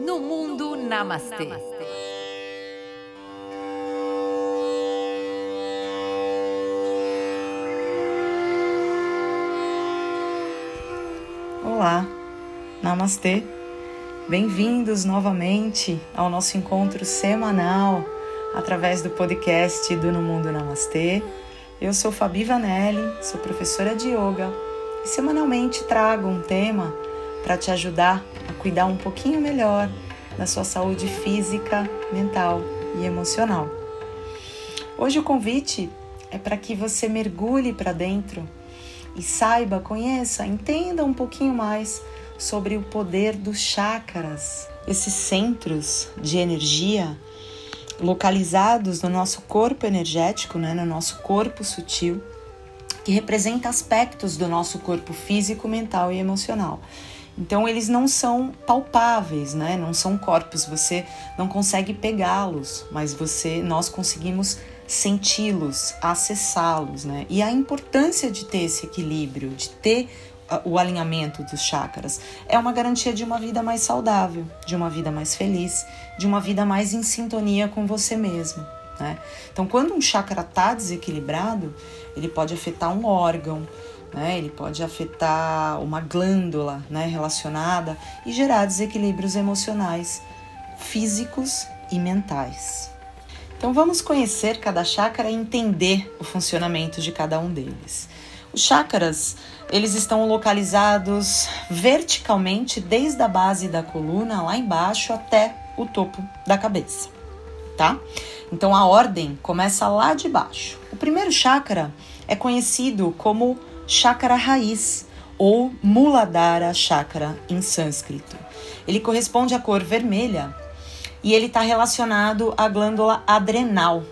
No Mundo Namastê. Olá, Namastê. Bem-vindos novamente ao nosso encontro semanal através do podcast do No Mundo Namastê. Eu sou Fabi Vanelli, sou professora de yoga e semanalmente trago um tema para te ajudar cuidar um pouquinho melhor da sua saúde física, mental e emocional. Hoje o convite é para que você mergulhe para dentro e saiba, conheça, entenda um pouquinho mais sobre o poder dos chakras, esses centros de energia localizados no nosso corpo energético, né, no nosso corpo sutil, que representa aspectos do nosso corpo físico, mental e emocional. Então eles não são palpáveis, né? Não são corpos, você não consegue pegá-los, mas você nós conseguimos senti-los, acessá-los, né? E a importância de ter esse equilíbrio, de ter o alinhamento dos chakras é uma garantia de uma vida mais saudável, de uma vida mais feliz, de uma vida mais em sintonia com você mesmo. Né? Então, quando um chakra está desequilibrado, ele pode afetar um órgão, né? ele pode afetar uma glândula né? relacionada e gerar desequilíbrios emocionais, físicos e mentais. Então, vamos conhecer cada chakra e entender o funcionamento de cada um deles. Os chakras, eles estão localizados verticalmente desde a base da coluna lá embaixo até o topo da cabeça, tá? Então a ordem começa lá de baixo. O primeiro chakra é conhecido como chakra raiz ou Muladhara chakra em sânscrito. Ele corresponde à cor vermelha e ele está relacionado à glândula adrenal,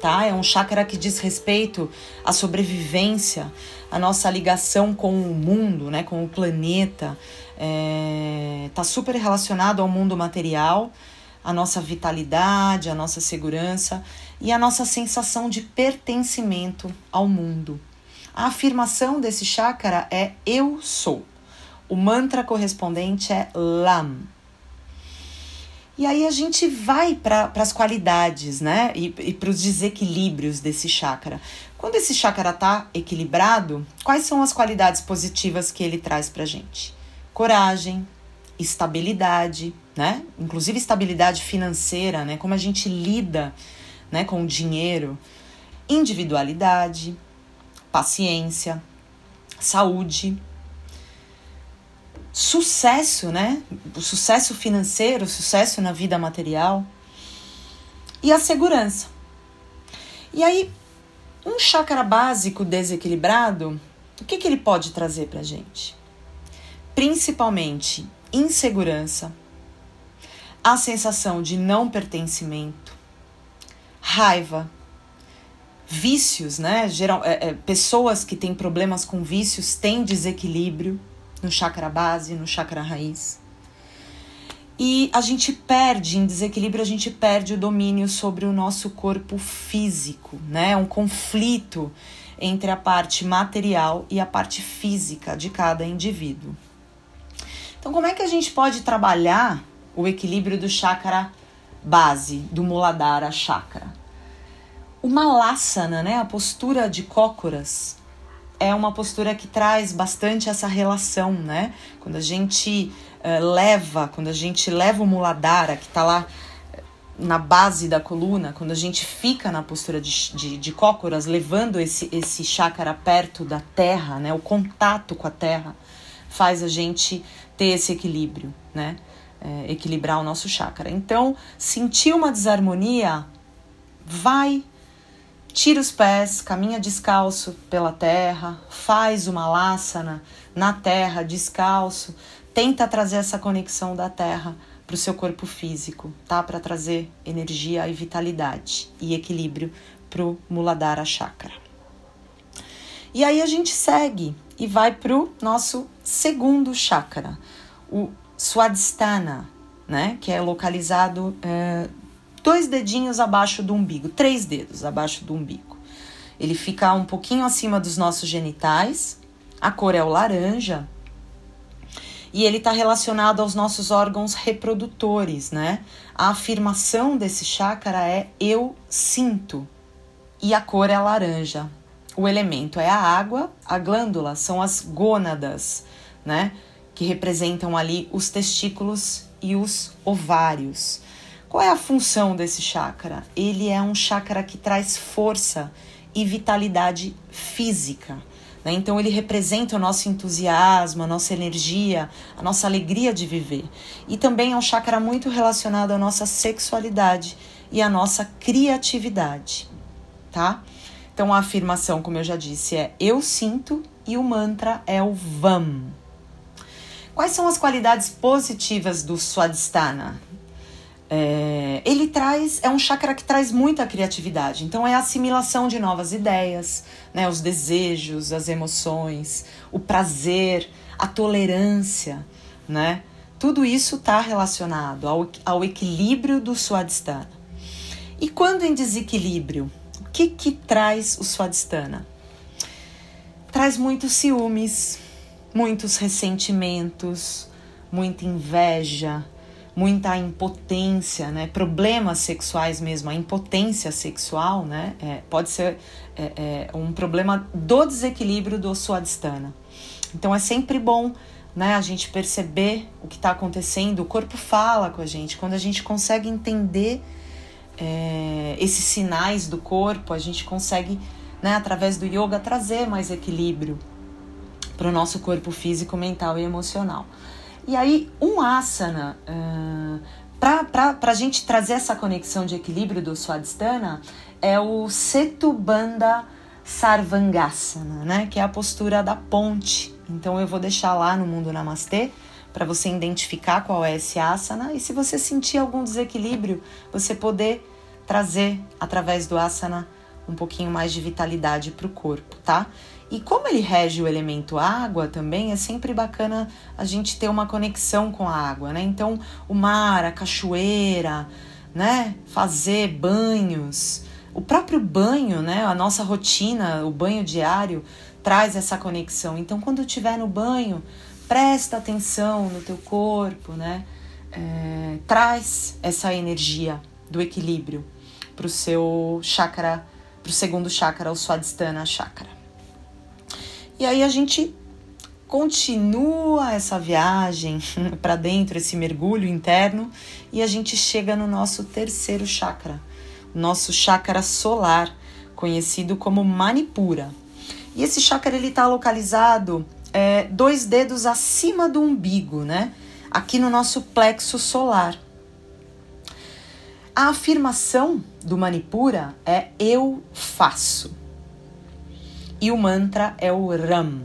tá? É um chakra que diz respeito à sobrevivência, à nossa ligação com o mundo, né? Com o planeta. É, tá super relacionado ao mundo material, a nossa vitalidade, a nossa segurança e a nossa sensação de pertencimento ao mundo. A afirmação desse chakra é eu sou. O mantra correspondente é Lam. E aí a gente vai para as qualidades, né? E, e para os desequilíbrios desse chakra. Quando esse chakra está equilibrado, quais são as qualidades positivas que ele traz para gente? Coragem, estabilidade, né? Inclusive estabilidade financeira, né? Como a gente lida, né, com o dinheiro, individualidade, paciência, saúde, sucesso, né? O sucesso financeiro, o sucesso na vida material e a segurança. E aí, um chakra básico desequilibrado, o que, que ele pode trazer para gente? Principalmente insegurança, a sensação de não pertencimento, raiva, vícios, né? Geral, é, é, pessoas que têm problemas com vícios têm desequilíbrio no chakra base, no chakra raiz. E a gente perde, em desequilíbrio, a gente perde o domínio sobre o nosso corpo físico, né? Um conflito entre a parte material e a parte física de cada indivíduo. Então, como é que a gente pode trabalhar o equilíbrio do chakra base, do Muladhara chakra? O Malasana, né? A postura de cócoras, é uma postura que traz bastante essa relação, né? Quando a gente uh, leva, quando a gente leva o muladhara, que está lá eh, na base da coluna, quando a gente fica na postura de, de, de cócoras, levando esse, esse chakra perto da terra, né? O contato com a terra faz a gente ter esse equilíbrio, né? É, equilibrar o nosso chakra. Então, sentir uma desarmonia, vai Tira os pés, caminha descalço pela terra, faz uma laçana na terra, descalço. Tenta trazer essa conexão da terra para o seu corpo físico, tá? Para trazer energia e vitalidade e equilíbrio para o Muladhara Chakra. E aí a gente segue e vai para o nosso segundo chakra, o Swadhisthana, né? Que é localizado é, dois dedinhos abaixo do umbigo, três dedos abaixo do umbigo. Ele fica um pouquinho acima dos nossos genitais, a cor é o laranja e ele está relacionado aos nossos órgãos reprodutores, né? A afirmação desse chakra é eu sinto e a cor é a laranja. O elemento é a água, a glândula são as gônadas, né? Que representam ali os testículos e os ovários. Qual é a função desse chakra? Ele é um chakra que traz força e vitalidade física. Né? Então, ele representa o nosso entusiasmo, a nossa energia, a nossa alegria de viver. E também é um chakra muito relacionado à nossa sexualidade e à nossa criatividade. Tá? Então, a afirmação, como eu já disse, é eu sinto e o mantra é o VAM. Quais são as qualidades positivas do Swadhisthana? É, ele traz, é um chakra que traz muita criatividade, então é a assimilação de novas ideias, né, os desejos, as emoções, o prazer, a tolerância, né? Tudo isso está relacionado ao, ao equilíbrio do Swadhisthana. E quando em desequilíbrio, o que, que traz o Swadhisthana? Traz muitos ciúmes, muitos ressentimentos, muita inveja, muita impotência, né? Problemas sexuais mesmo, a impotência sexual, né? É, pode ser é, é, um problema do desequilíbrio do suadistana. Então é sempre bom, né? A gente perceber o que está acontecendo. O corpo fala com a gente. Quando a gente consegue entender é, esses sinais do corpo, a gente consegue, né? Através do yoga trazer mais equilíbrio para o nosso corpo físico, mental e emocional. E aí, um asana, uh, para a gente trazer essa conexão de equilíbrio do Swadhisthana, é o Setubandha Sarvangasana, né? Que é a postura da ponte. Então, eu vou deixar lá no Mundo Namastê para você identificar qual é esse asana e se você sentir algum desequilíbrio, você poder trazer através do asana um pouquinho mais de vitalidade para o corpo, tá? E como ele rege o elemento água também, é sempre bacana a gente ter uma conexão com a água, né? Então, o mar, a cachoeira, né? Fazer banhos, o próprio banho, né? A nossa rotina, o banho diário traz essa conexão. Então, quando estiver no banho, presta atenção no teu corpo, né? É, traz essa energia do equilíbrio para o seu chakra, para o segundo chakra, o Swadhisthana chakra. E aí a gente continua essa viagem para dentro, esse mergulho interno, e a gente chega no nosso terceiro chakra, nosso chakra solar, conhecido como Manipura. E esse chakra ele está localizado é, dois dedos acima do umbigo, né? Aqui no nosso plexo solar. A afirmação do Manipura é eu faço. E o mantra é o Ram.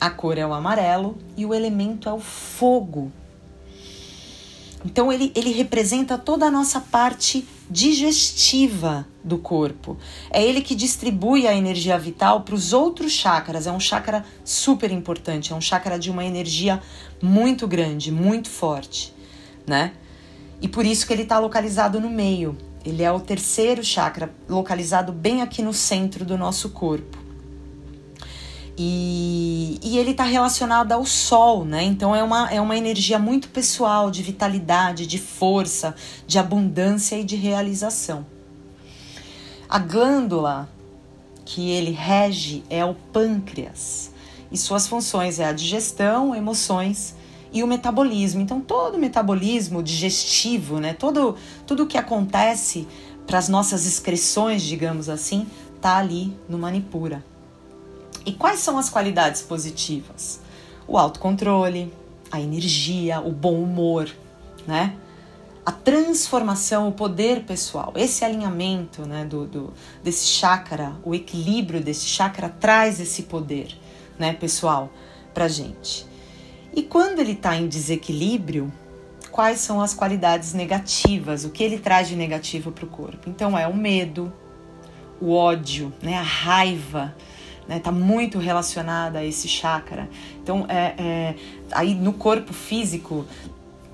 A cor é o amarelo e o elemento é o fogo. Então ele, ele representa toda a nossa parte digestiva do corpo. É ele que distribui a energia vital para os outros chakras. É um chakra super importante, é um chakra de uma energia muito grande, muito forte, né? E por isso que ele está localizado no meio. Ele é o terceiro chakra, localizado bem aqui no centro do nosso corpo. E, e ele está relacionado ao sol, né? Então é uma, é uma energia muito pessoal, de vitalidade, de força, de abundância e de realização. A glândula que ele rege é o pâncreas. E suas funções é a digestão, emoções e o metabolismo. Então todo o metabolismo digestivo, né? Todo tudo que acontece para as nossas excreções, digamos assim, tá ali no Manipura. E quais são as qualidades positivas? O autocontrole, a energia, o bom humor, né? A transformação, o poder pessoal, esse alinhamento né, do, do, desse chakra, o equilíbrio desse chakra traz esse poder né, pessoal pra gente. E quando ele está em desequilíbrio, quais são as qualidades negativas, o que ele traz de negativo para o corpo? Então é o medo, o ódio, né, a raiva, né? Tá muito relacionada a esse chakra. Então, é, é, aí no corpo físico,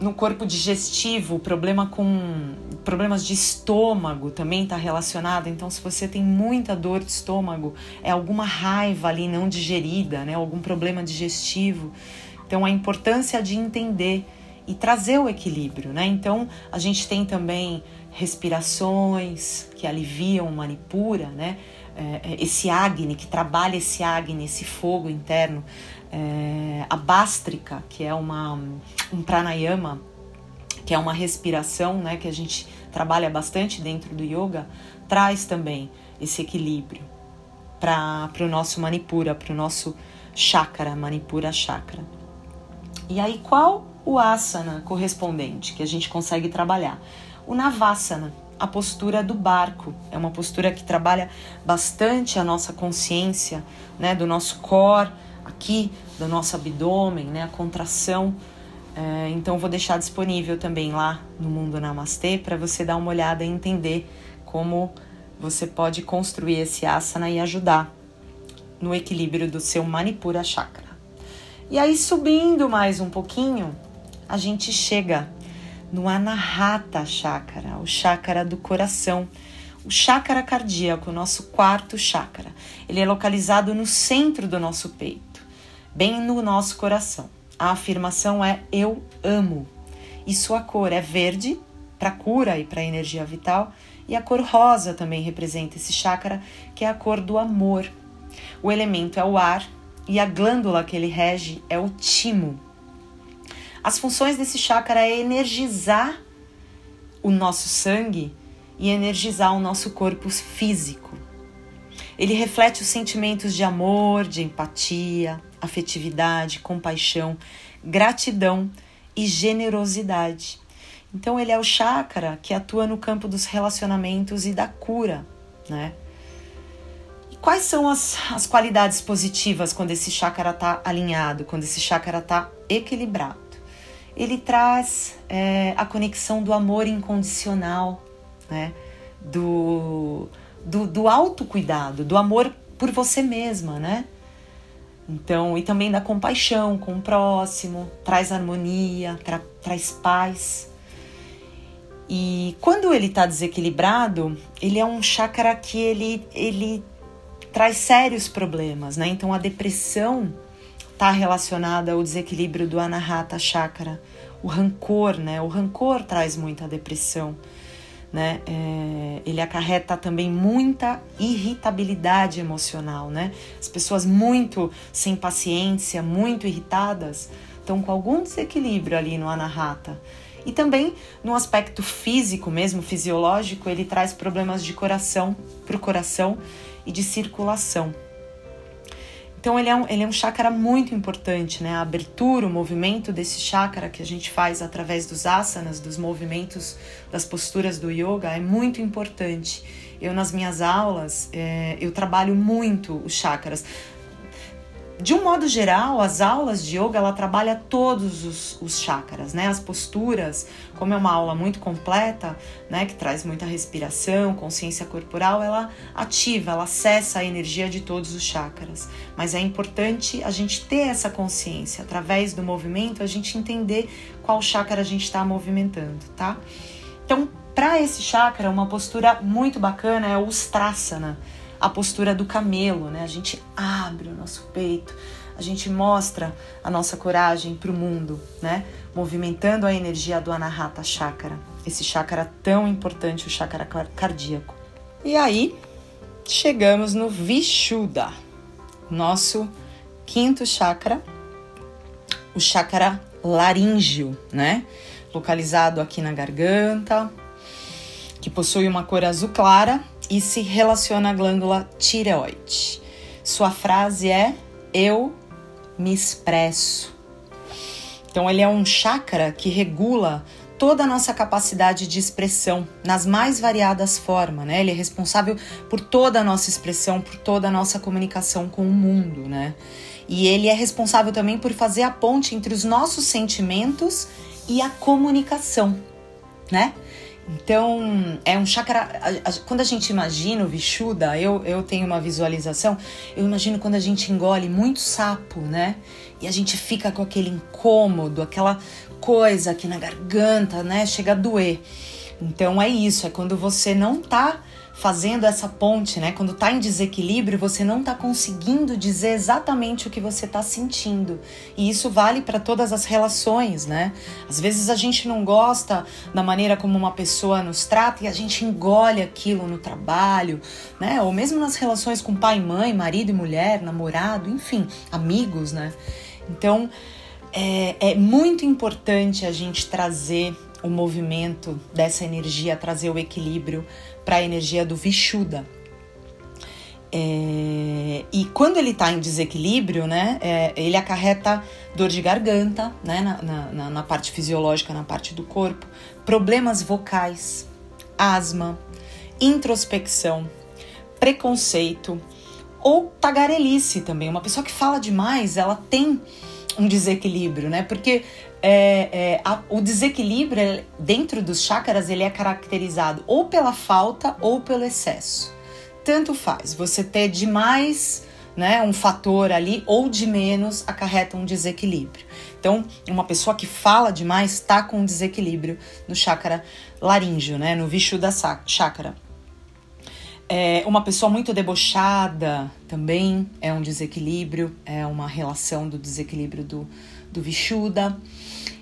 no corpo digestivo, problema com problemas de estômago também está relacionado. Então, se você tem muita dor de estômago, é alguma raiva ali não digerida, né? Algum problema digestivo. Então, a importância de entender e trazer o equilíbrio, né? Então, a gente tem também respirações que aliviam manipura, né? É, esse Agni, que trabalha esse Agni, esse fogo interno, é, a Bástrica, que é uma, um pranayama, que é uma respiração, né? Que a gente trabalha bastante dentro do yoga, traz também esse equilíbrio para o nosso manipura, para o nosso chakra, manipura chakra. E aí, qual o asana correspondente que a gente consegue trabalhar? O navasana, a postura do barco. É uma postura que trabalha bastante a nossa consciência, né, do nosso core aqui, do nosso abdômen, né, a contração. É, então vou deixar disponível também lá no Mundo Namastê para você dar uma olhada e entender como você pode construir esse asana e ajudar no equilíbrio do seu Manipura Chakra. E aí subindo mais um pouquinho, a gente chega no Anahata Chakra, o chakra do coração, o chakra cardíaco, o nosso quarto chakra. Ele é localizado no centro do nosso peito, bem no nosso coração. A afirmação é eu amo. E sua cor é verde para cura e para energia vital, e a cor rosa também representa esse chakra, que é a cor do amor. O elemento é o ar e a glândula que ele rege é o timo, as funções desse chakra é energizar o nosso sangue e energizar o nosso corpo físico. Ele reflete os sentimentos de amor, de empatia, afetividade, compaixão, gratidão e generosidade. Então ele é o chakra que atua no campo dos relacionamentos e da cura, né? E quais são as, as qualidades positivas quando esse chakra está alinhado, quando esse chakra está equilibrado? Ele traz é, a conexão do amor incondicional, né? do, do, do autocuidado, do amor por você mesma, né? Então, e também da compaixão com o próximo, traz harmonia, tra, traz paz. E quando ele está desequilibrado, ele é um chakra que ele, ele traz sérios problemas, né? Então, a depressão está relacionada ao desequilíbrio do anahata chakra, o rancor, né? O rancor traz muita depressão, né? É, ele acarreta também muita irritabilidade emocional, né? As pessoas muito sem paciência, muito irritadas, estão com algum desequilíbrio ali no anahata. E também no aspecto físico mesmo, fisiológico, ele traz problemas de coração para o coração e de circulação. Então ele é, um, ele é um chakra muito importante, né? A abertura, o movimento desse chakra que a gente faz através dos asanas, dos movimentos, das posturas do yoga é muito importante. Eu nas minhas aulas é, eu trabalho muito os chakras de um modo geral, as aulas de yoga ela trabalha todos os, os chakras, né? As posturas, como é uma aula muito completa, né? Que traz muita respiração, consciência corporal, ela ativa, ela acessa a energia de todos os chakras. Mas é importante a gente ter essa consciência através do movimento, a gente entender qual chakra a gente está movimentando, tá? Então, para esse chakra, uma postura muito bacana é o Ustrasana a postura do camelo, né? A gente abre o nosso peito, a gente mostra a nossa coragem para o mundo, né? Movimentando a energia do Anahata Chakra, esse chakra tão importante, o chakra cardíaco. E aí, chegamos no Vishuddha, nosso quinto chakra, o chakra laríngeo, né? Localizado aqui na garganta, que possui uma cor azul clara e se relaciona à glândula tireoide. Sua frase é: Eu me expresso. Então, ele é um chakra que regula toda a nossa capacidade de expressão nas mais variadas formas, né? Ele é responsável por toda a nossa expressão, por toda a nossa comunicação com o mundo, né? E ele é responsável também por fazer a ponte entre os nossos sentimentos e a comunicação, né? Então, é um chakra. Quando a gente imagina o Vishuddha, eu, eu tenho uma visualização, eu imagino quando a gente engole muito sapo, né? E a gente fica com aquele incômodo, aquela coisa aqui na garganta, né? Chega a doer. Então, é isso, é quando você não tá fazendo essa ponte, né? Quando tá em desequilíbrio, você não tá conseguindo dizer exatamente o que você tá sentindo. E isso vale para todas as relações, né? Às vezes a gente não gosta da maneira como uma pessoa nos trata e a gente engole aquilo no trabalho, né? Ou mesmo nas relações com pai e mãe, marido e mulher, namorado, enfim, amigos, né? Então, é, é muito importante a gente trazer o movimento dessa energia, trazer o equilíbrio para a energia do Vishuddha. É, e quando ele está em desequilíbrio, né, é, ele acarreta dor de garganta, né, na, na, na, parte fisiológica, na parte do corpo, problemas vocais, asma, introspecção, preconceito ou tagarelice também. Uma pessoa que fala demais, ela tem um desequilíbrio, né? Porque é, é, a, o desequilíbrio dentro dos chakras ele é caracterizado ou pela falta ou pelo excesso. Tanto faz, você ter demais, né, um fator ali ou de menos acarreta um desequilíbrio. Então, uma pessoa que fala demais está com um desequilíbrio no chakra laríngeo, né, no Vishuddha chakra. É, uma pessoa muito debochada também é um desequilíbrio, é uma relação do desequilíbrio do, do Vishuddha.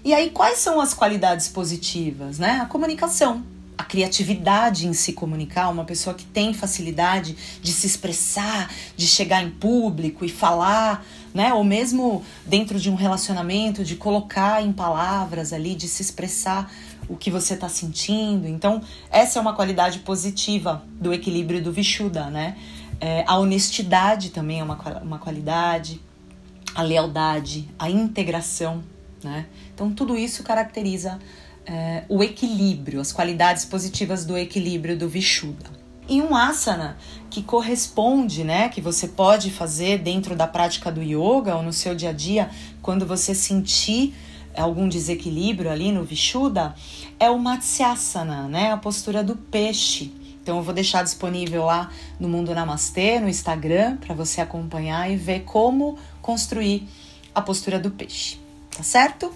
E aí, quais são as qualidades positivas? Né? A comunicação, a criatividade em se comunicar, uma pessoa que tem facilidade de se expressar, de chegar em público e falar, né? Ou mesmo dentro de um relacionamento, de colocar em palavras ali, de se expressar o que você está sentindo. Então, essa é uma qualidade positiva do equilíbrio do Vishuddha, né? É, a honestidade também é uma, uma qualidade, a lealdade, a integração, né? Então, tudo isso caracteriza é, o equilíbrio, as qualidades positivas do equilíbrio do Vishuddha. E um asana que corresponde, né, que você pode fazer dentro da prática do yoga ou no seu dia a dia, quando você sentir algum desequilíbrio ali no Vishuddha, é o Matsyasana, né? A postura do peixe. Então eu vou deixar disponível lá no Mundo Namastê, no Instagram, para você acompanhar e ver como construir a postura do peixe, tá certo?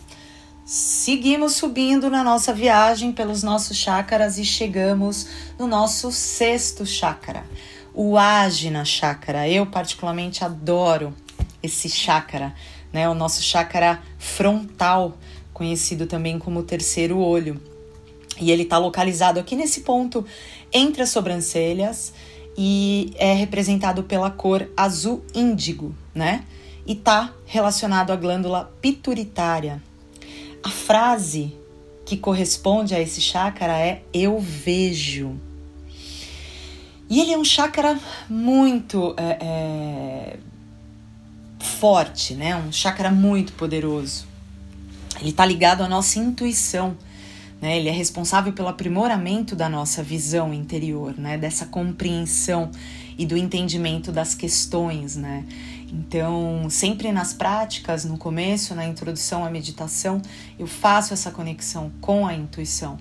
Seguimos subindo na nossa viagem pelos nossos chakras e chegamos no nosso sexto chakra, o Ajna Chakra. Eu particularmente adoro esse chakra né? O nosso chakra frontal, conhecido também como terceiro olho. E ele está localizado aqui nesse ponto entre as sobrancelhas e é representado pela cor azul índigo, né? E está relacionado à glândula pituitária. A frase que corresponde a esse chakra é eu vejo. E ele é um chakra muito é, é, forte, né? Um chakra muito poderoso. Ele está ligado à nossa intuição, né? Ele é responsável pelo aprimoramento da nossa visão interior, né? Dessa compreensão e do entendimento das questões, né? Então, sempre nas práticas, no começo, na introdução à meditação, eu faço essa conexão com a intuição.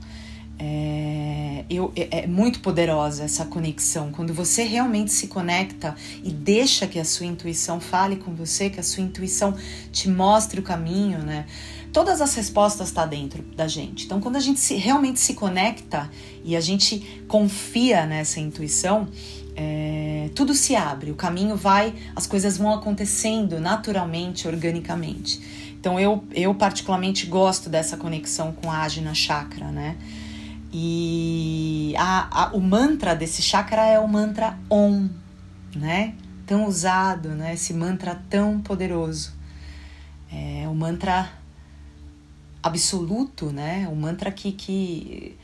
É, eu, é, é muito poderosa essa conexão. Quando você realmente se conecta e deixa que a sua intuição fale com você, que a sua intuição te mostre o caminho, né? Todas as respostas estão tá dentro da gente. Então, quando a gente se, realmente se conecta e a gente confia nessa intuição, é, tudo se abre, o caminho vai, as coisas vão acontecendo naturalmente, organicamente. Então, eu, eu particularmente gosto dessa conexão com a Ajna Chakra, né? E a, a, o mantra desse chakra é o mantra Om, né? Tão usado, né? Esse mantra tão poderoso. É o mantra absoluto, né? O mantra que, que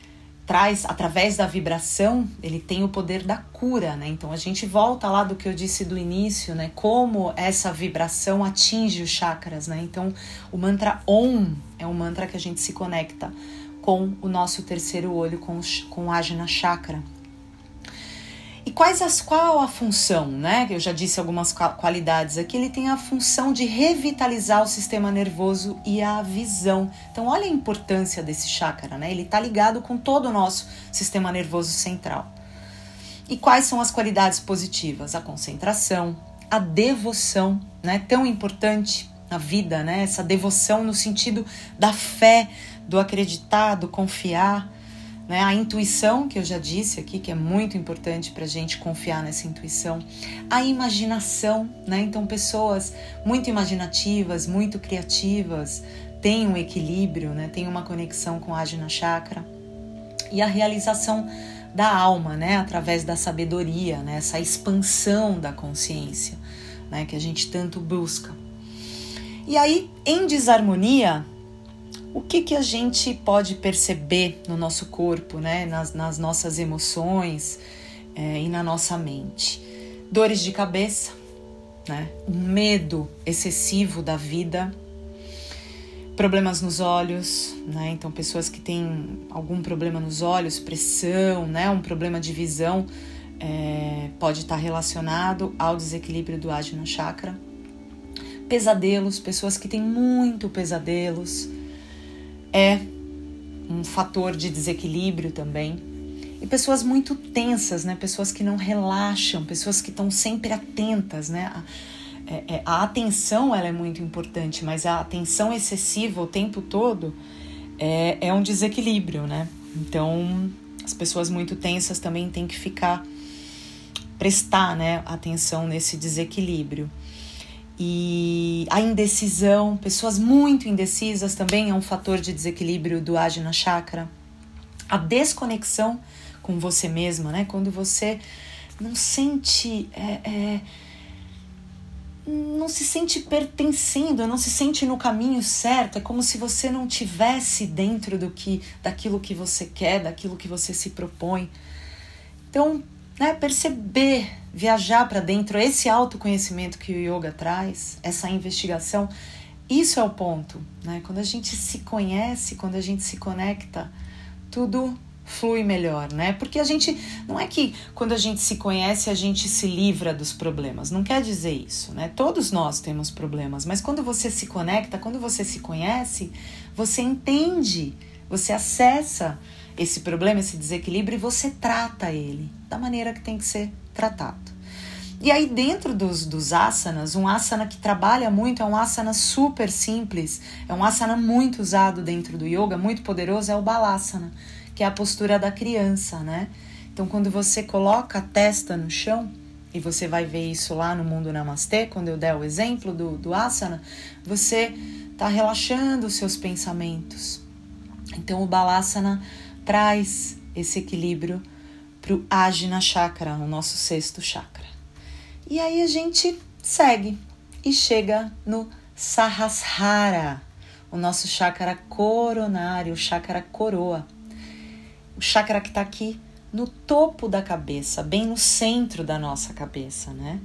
traz, através da vibração, ele tem o poder da cura, né? Então a gente volta lá do que eu disse do início, né? Como essa vibração atinge os chakras, né? Então o mantra Om é um mantra que a gente se conecta com o nosso terceiro olho, com, com o Ajna Chakra. E quais as, qual a função, né? Eu já disse algumas qualidades aqui. Ele tem a função de revitalizar o sistema nervoso e a visão. Então, olha a importância desse chakra, né? Ele está ligado com todo o nosso sistema nervoso central. E quais são as qualidades positivas? A concentração, a devoção, né? Tão importante na vida, né? Essa devoção no sentido da fé, do acreditar, do confiar, né? A intuição, que eu já disse aqui, que é muito importante para a gente confiar nessa intuição. A imaginação, né? Então, pessoas muito imaginativas, muito criativas, têm um equilíbrio, né? Tem uma conexão com a Ajna Chakra. E a realização da alma, né? Através da sabedoria, né? Essa expansão da consciência, né? Que a gente tanto busca. E aí, em desarmonia, o que, que a gente pode perceber no nosso corpo, né? nas, nas nossas emoções é, e na nossa mente? Dores de cabeça, né? um medo excessivo da vida, problemas nos olhos, né? Então pessoas que têm algum problema nos olhos, pressão, né? Um problema de visão é, pode estar relacionado ao desequilíbrio do Ajna Chakra. Pesadelos, pessoas que têm muito pesadelos, é um fator de desequilíbrio também. E pessoas muito tensas, né? Pessoas que não relaxam, pessoas que estão sempre atentas, né? A, é, é, a atenção ela é muito importante, mas a atenção excessiva o tempo todo é, é um desequilíbrio, né? Então as pessoas muito tensas também têm que ficar prestar, né, atenção nesse desequilíbrio. E a indecisão, pessoas muito indecisas também é um fator de desequilíbrio do Ajna Chakra. A desconexão com você mesma, né? Quando você não sente. É, é, não se sente pertencendo, não se sente no caminho certo, é como se você não tivesse dentro do que daquilo que você quer, daquilo que você se propõe. Então, né, perceber, viajar para dentro, esse autoconhecimento que o yoga traz, essa investigação, isso é o ponto. Né? Quando a gente se conhece, quando a gente se conecta, tudo flui melhor, né? Porque a gente não é que quando a gente se conhece a gente se livra dos problemas, não quer dizer isso, né? Todos nós temos problemas, mas quando você se conecta, quando você se conhece, você entende, você acessa esse problema, esse desequilíbrio e você trata ele da maneira que tem que ser tratado. E aí, dentro dos, dos asanas, um asana que trabalha muito é um asana super simples, é um asana muito usado dentro do yoga, muito poderoso, é o balasana, que é a postura da criança, né? Então, quando você coloca a testa no chão, e você vai ver isso lá no Mundo Namastê, quando eu der o exemplo do, do asana, você está relaxando os seus pensamentos. Então, o balasana traz esse equilíbrio para o Ajna Chakra, o nosso sexto chakra. E aí a gente segue e chega no Sahasrara, o nosso chakra coronário, o chakra coroa. O chakra que está aqui no topo da cabeça, bem no centro da nossa cabeça, né?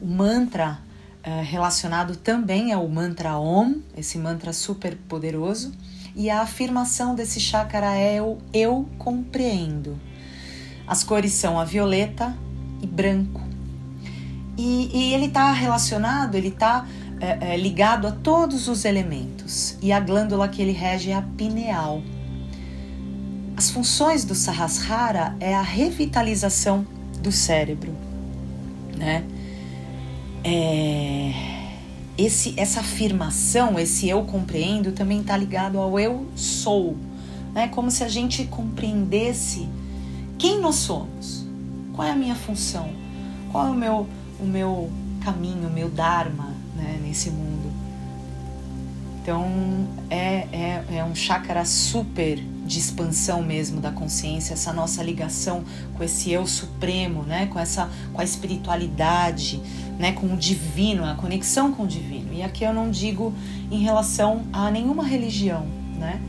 O mantra é, relacionado também é o mantra Om, esse mantra super poderoso e a afirmação desse chakra é o eu compreendo. As cores são a violeta e branco. E, e ele está relacionado, ele está é, é, ligado a todos os elementos. E a glândula que ele rege é a pineal. As funções do Sahasrara é a revitalização do cérebro, né? É esse, essa afirmação, esse eu compreendo, também está ligado ao eu sou. Né? Como se a gente compreendesse quem nós somos, qual é a minha função, qual é o meu, o meu caminho, o meu Dharma né, nesse mundo. Então é, é, é um chakra super de expansão mesmo da consciência, essa nossa ligação com esse eu supremo, né, com essa com a espiritualidade, né, com o divino, a conexão com o divino. E aqui eu não digo em relação a nenhuma religião, né?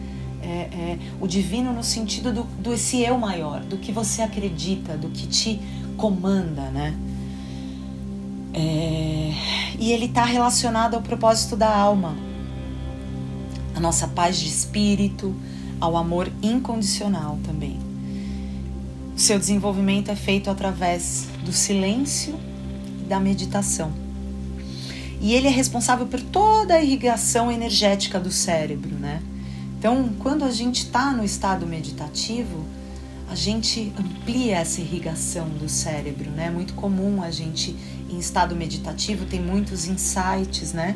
É, é, o divino no sentido do, do esse eu maior, do que você acredita, do que te comanda, né? É, e ele está relacionado ao propósito da alma, a nossa paz de espírito, ao amor incondicional também. O seu desenvolvimento é feito através do silêncio da meditação. E ele é responsável por toda a irrigação energética do cérebro, né? Então, quando a gente está no estado meditativo, a gente amplia essa irrigação do cérebro, né? É muito comum a gente, em estado meditativo, tem muitos insights, né?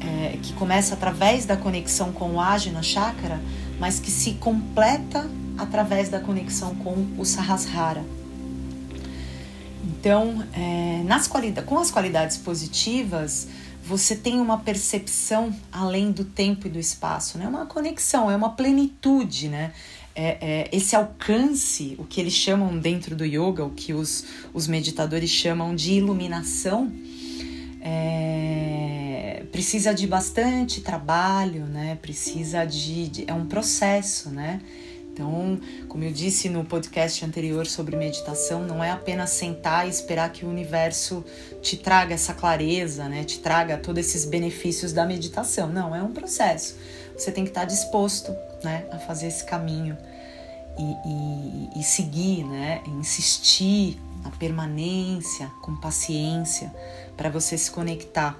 É, que começa através da conexão com o Ajna Chakra, mas que se completa através da conexão com o Sahasrara. Então, é, nas com as qualidades positivas, você tem uma percepção além do tempo e do espaço, né? Uma conexão, é uma plenitude, né? É, é, esse alcance, o que eles chamam dentro do yoga, o que os, os meditadores chamam de iluminação, é, precisa de bastante trabalho, né? Precisa de, de, é um processo, né? Então, como eu disse no podcast anterior sobre meditação, não é apenas sentar e esperar que o universo te traga essa clareza, né? Te traga todos esses benefícios da meditação. Não, é um processo. Você tem que estar disposto, né, a fazer esse caminho e, e, e seguir, né? Insistir na permanência, com paciência, para você se conectar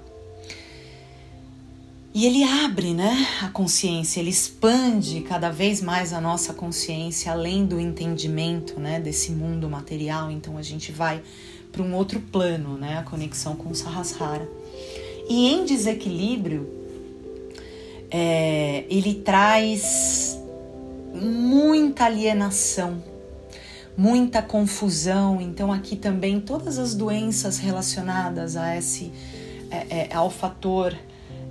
e ele abre, né, a consciência, ele expande cada vez mais a nossa consciência além do entendimento, né, desse mundo material. Então a gente vai para um outro plano, né, a conexão com o Sahasrara. E em desequilíbrio, é, ele traz muita alienação, muita confusão. Então aqui também todas as doenças relacionadas a esse é, é, ao fator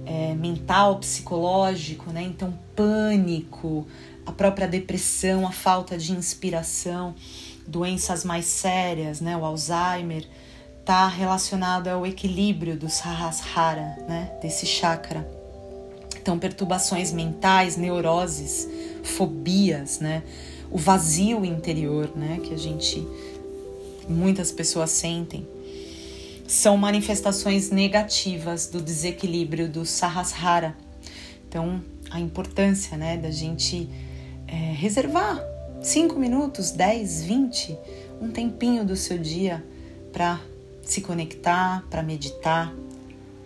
é, mental, psicológico, né? Então, pânico, a própria depressão, a falta de inspiração, doenças mais sérias, né? O Alzheimer, está relacionado ao equilíbrio do Sahasrara, né? Desse chakra. Então, perturbações mentais, neuroses, fobias, né? O vazio interior, né? Que a gente, muitas pessoas sentem são manifestações negativas do desequilíbrio do Sahasrara. Então, a importância né, da gente é, reservar 5 minutos, 10, 20, um tempinho do seu dia para se conectar, para meditar,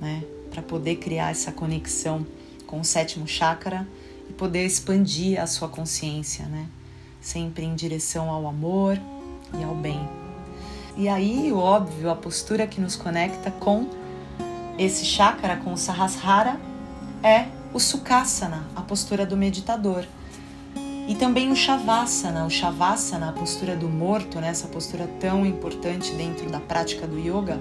né, para poder criar essa conexão com o sétimo chakra e poder expandir a sua consciência, né, sempre em direção ao amor e ao bem. E aí, óbvio, a postura que nos conecta com esse chakra, com o Sahasrara, é o Sukhasana, a postura do meditador. E também o Shavasana, o Shavasana, a postura do morto, né? essa postura tão importante dentro da prática do yoga,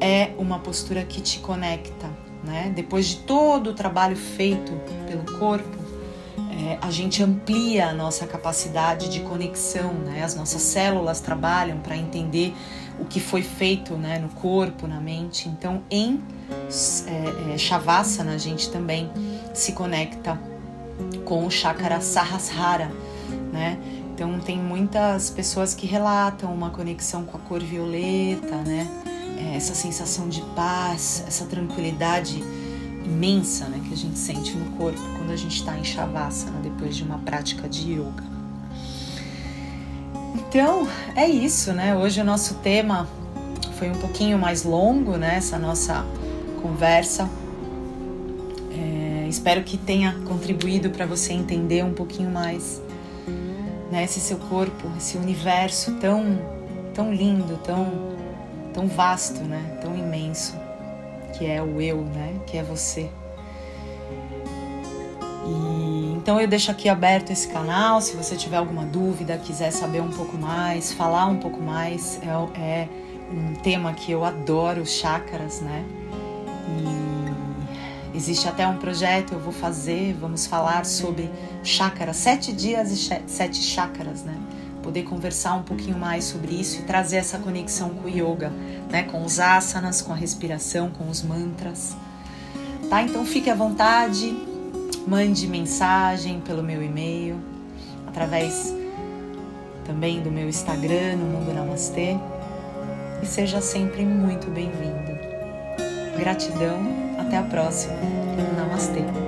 é uma postura que te conecta. Né? Depois de todo o trabalho feito pelo corpo, é, a gente amplia a nossa capacidade de conexão, né? As nossas células trabalham para entender o que foi feito né, no corpo, na mente. Então, em é, é, Shavasana, a gente também se conecta com o chakra Sahasrara, né? Então, tem muitas pessoas que relatam uma conexão com a cor violeta, né? É, essa sensação de paz, essa tranquilidade imensa né, que a gente sente no corpo quando a gente está em Shavasana depois de uma prática de yoga. Então é isso, né? Hoje o nosso tema foi um pouquinho mais longo, né? Essa nossa conversa. É, espero que tenha contribuído para você entender um pouquinho mais né, esse seu corpo, esse universo tão, tão lindo, tão, tão vasto, né? Tão que é o eu, né? Que é você. E, então eu deixo aqui aberto esse canal. Se você tiver alguma dúvida, quiser saber um pouco mais, falar um pouco mais, é, é um tema que eu adoro, chakras, né? E existe até um projeto eu vou fazer, vamos falar sobre chakras, sete dias e sete chakras, né? Poder conversar um pouquinho mais sobre isso e trazer essa conexão com o yoga, né, com os asanas, com a respiração, com os mantras. Tá? Então fique à vontade, mande mensagem pelo meu e-mail, através também do meu Instagram, no Mundo Namastê, e seja sempre muito bem-vindo. Gratidão, até a próxima. Namastê.